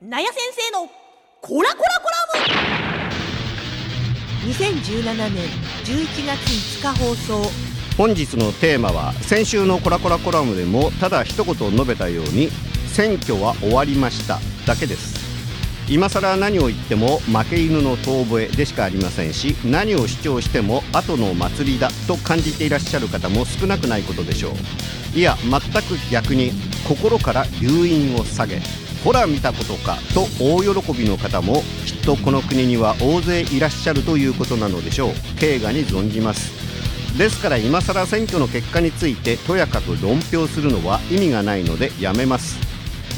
なや先生のコラコラコラム。2017年11月5日放送。本日のテーマは先週のコラコラコラムでもただ一言述べたように選挙は終わりました。だけです。今更何を言っても負け犬の遠吠えでしかありませんし何を主張しても後の祭りだと感じていらっしゃる方も少なくないことでしょう。いや全く逆に心から留飲を下げ。ほら見たことかと大喜びの方もきっとこの国には大勢いらっしゃるということなのでしょう。敬賀に存じます。ですから今更選挙の結果についてとやかく論評するのは意味がないのでやめます。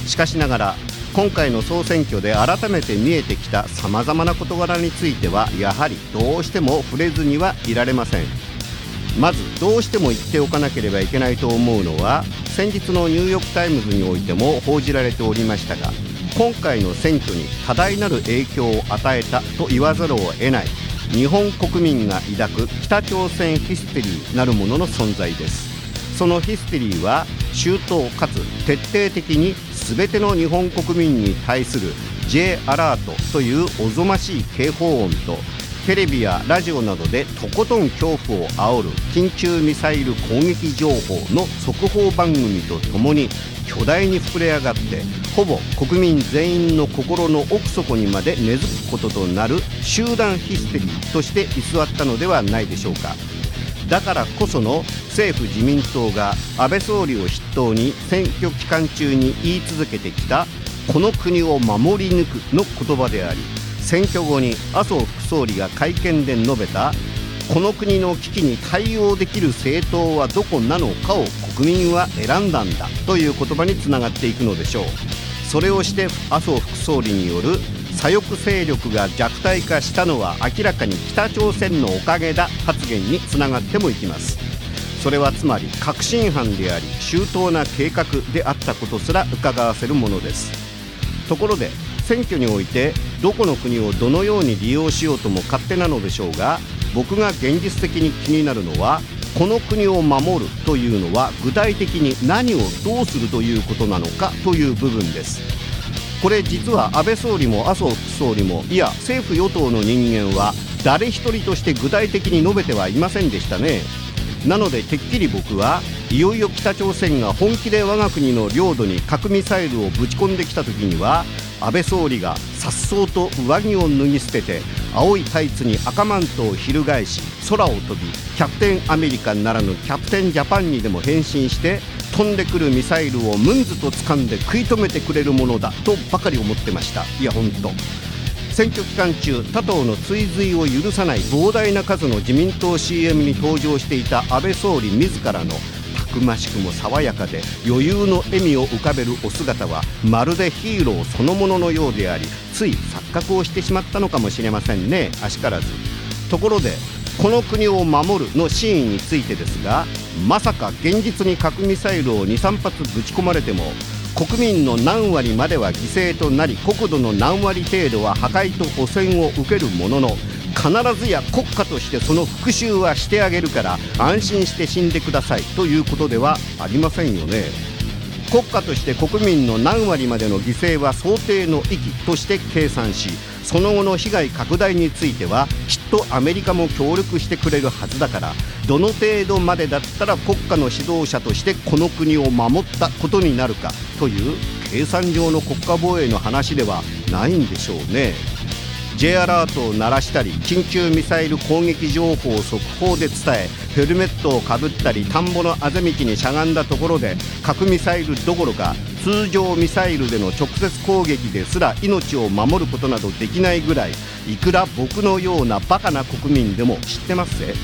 しかしながら今回の総選挙で改めて見えてきたさまざまな事柄についてはやはりどうしても触れずにはいられません。まずどうしても言っておかなければいけないと思うのは先日のニューヨーク・タイムズにおいても報じられておりましたが今回の選挙に多大なる影響を与えたと言わざるを得ない日本国民が抱く北朝鮮ヒステリーなるものの存在です。そのヒステリーは周到かつ徹底的に全ての日本国民に対する J アラートというおぞましい警報音とテレビやラジオなどでとことん恐怖を煽る緊急ミサイル攻撃情報の速報番組とともに巨大に膨れ上がってほぼ国民全員の心の奥底にまで根付くこととなる集団ヒステリーとして居座ったのではないでしょうか。だからこその政府自民党が安倍総理を筆頭に選挙期間中に言い続けてきたこの国を守り抜くの言葉であり選挙後に麻生副総理が会見で述べたこの国の危機に対応できる政党はどこなのかを国民は選んだんだという言葉につながっていくのでしょう。それをして麻生副総理による左翼勢力が弱体化したのは明らかに北朝鮮のおかげだ発言につながってもいきます。それはつまり確信犯であり周到な計画であったことすら伺わせるものです。ところで選挙においてどこの国をどのように利用しようとも勝手なのでしょうが僕が現実的に気になるのはこの国を守るというのは具体的に何をどうするということなのかという部分です。これ実は安倍総理も麻生副総理もいや政府与党の人間は誰一人として具体的に述べてはいませんでしたね。なのでてっきり僕はいよいよ北朝鮮が本気で我が国の領土に核ミサイルをぶち込んできた時には安倍総理が颯爽と上着を脱ぎ捨てて青いタイツに赤マントを翻し空を飛びキャプテンアメリカならぬキャプテンジャパンにでも変身して飛んでくるミサイルをムンズと掴んで食い止めてくれるものだとばかり思ってました。いや本当。選挙期間中他党の追随を許さない膨大な数の自民党 CM に登場していた安倍総理自らのくましくも爽やかで余裕の笑みを浮かべるお姿はまるでヒーローそのもののようでありつい錯覚をしてしまったのかもしれませんね。あしからず。ところでこの国を守るの真意についてですがまさか現実に核ミサイルを23発ぶち込まれても国民の何割までは犠牲となり国土の何割程度は破壊と汚染を受けるものの必ずや国家としてその復讐はしてあげるから安心して死んでくださいということではありませんよね国家として国民の何割までの犠牲は想定の域として計算しその後の被害拡大についてはきっとアメリカも協力してくれるはずだからどの程度までだったら国家の指導者としてこの国を守ったことになるかという計算上の国家防衛の話ではないんでしょうね。J アラートを鳴らしたり緊急ミサイル攻撃情報を速報で伝えヘルメットをかぶったり田んぼのあぜ道にしゃがんだところで核ミサイルどころか通常ミサイルでの直接攻撃ですら命を守ることなどできないぐらいいくら僕のようなバカな国民でも知ってますぜ。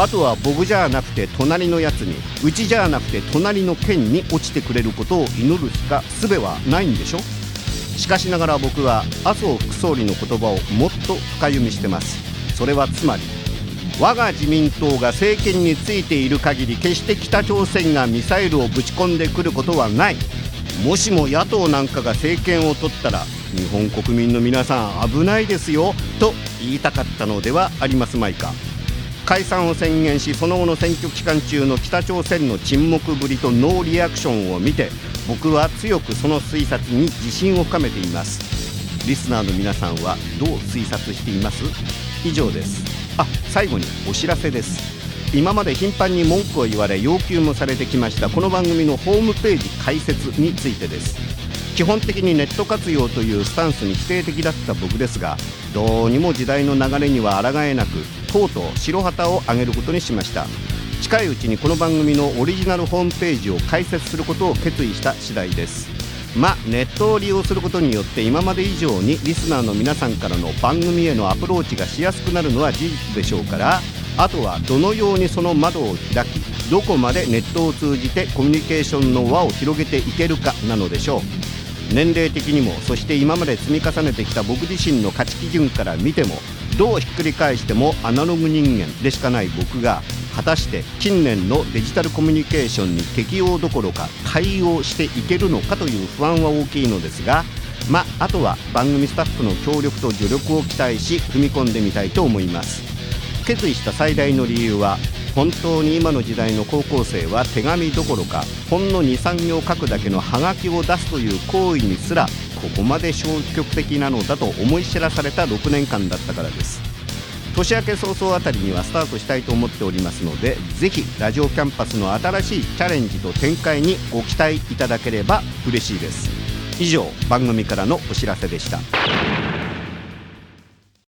あとは僕じゃなくて隣のやつにうちじゃなくて隣の県に落ちてくれることを祈るしか術はないんでしょ？しかしながら僕は麻生副総理の言葉をもっと深読みしてます。それはつまり我が自民党が政権についている限り決して北朝鮮がミサイルをぶち込んでくることはない。もしも野党なんかが政権を取ったら日本国民の皆さん危ないですよと言いたかったのではありますまいか。解散を宣言しその後の選挙期間中の北朝鮮の沈黙ぶりとノーリアクションを見て僕は強くその推察に自信を深めています。リスナーの皆さんはどう推察しています？以上です。あ最後にお知らせです。今まで頻繁に文句を言われ要求もされてきましたこの番組のホームページ開設についてです。基本的にネット活用というスタンスに否定的だった僕ですがどうにも時代の流れには抗えなくとうとう白旗を上げることにしました。近いうちにこの番組のオリジナルホームページを開設することを決意した次第です。まネットを利用することによって今まで以上にリスナーの皆さんからの番組へのアプローチがしやすくなるのは事実でしょうからあとはどのようにその窓を開きどこまでネットを通じてコミュニケーションの輪を広げていけるかなのでしょう。年齢的にもそして今まで積み重ねてきた僕自身の価値基準から見てもどうひっくり返してもアナログ人間でしかない僕が果たして近年のデジタルコミュニケーションに適応どころか対応していけるのかという不安は大きいのですがまああとは番組スタッフの協力と助力を期待し踏み込んでみたいと思います。決意した最大の理由は本当に今の時代の高校生は手紙どころかほんの23行書くだけのハガキを出すという行為にすらここまで消極的なのだと思い知らされた6年間だったからです。年明け早々あたりにはスタートしたいと思っておりますのでぜひラジオキャンパスの新しいチャレンジと展開にご期待いただければ嬉しいです。以上番組からのお知らせでした。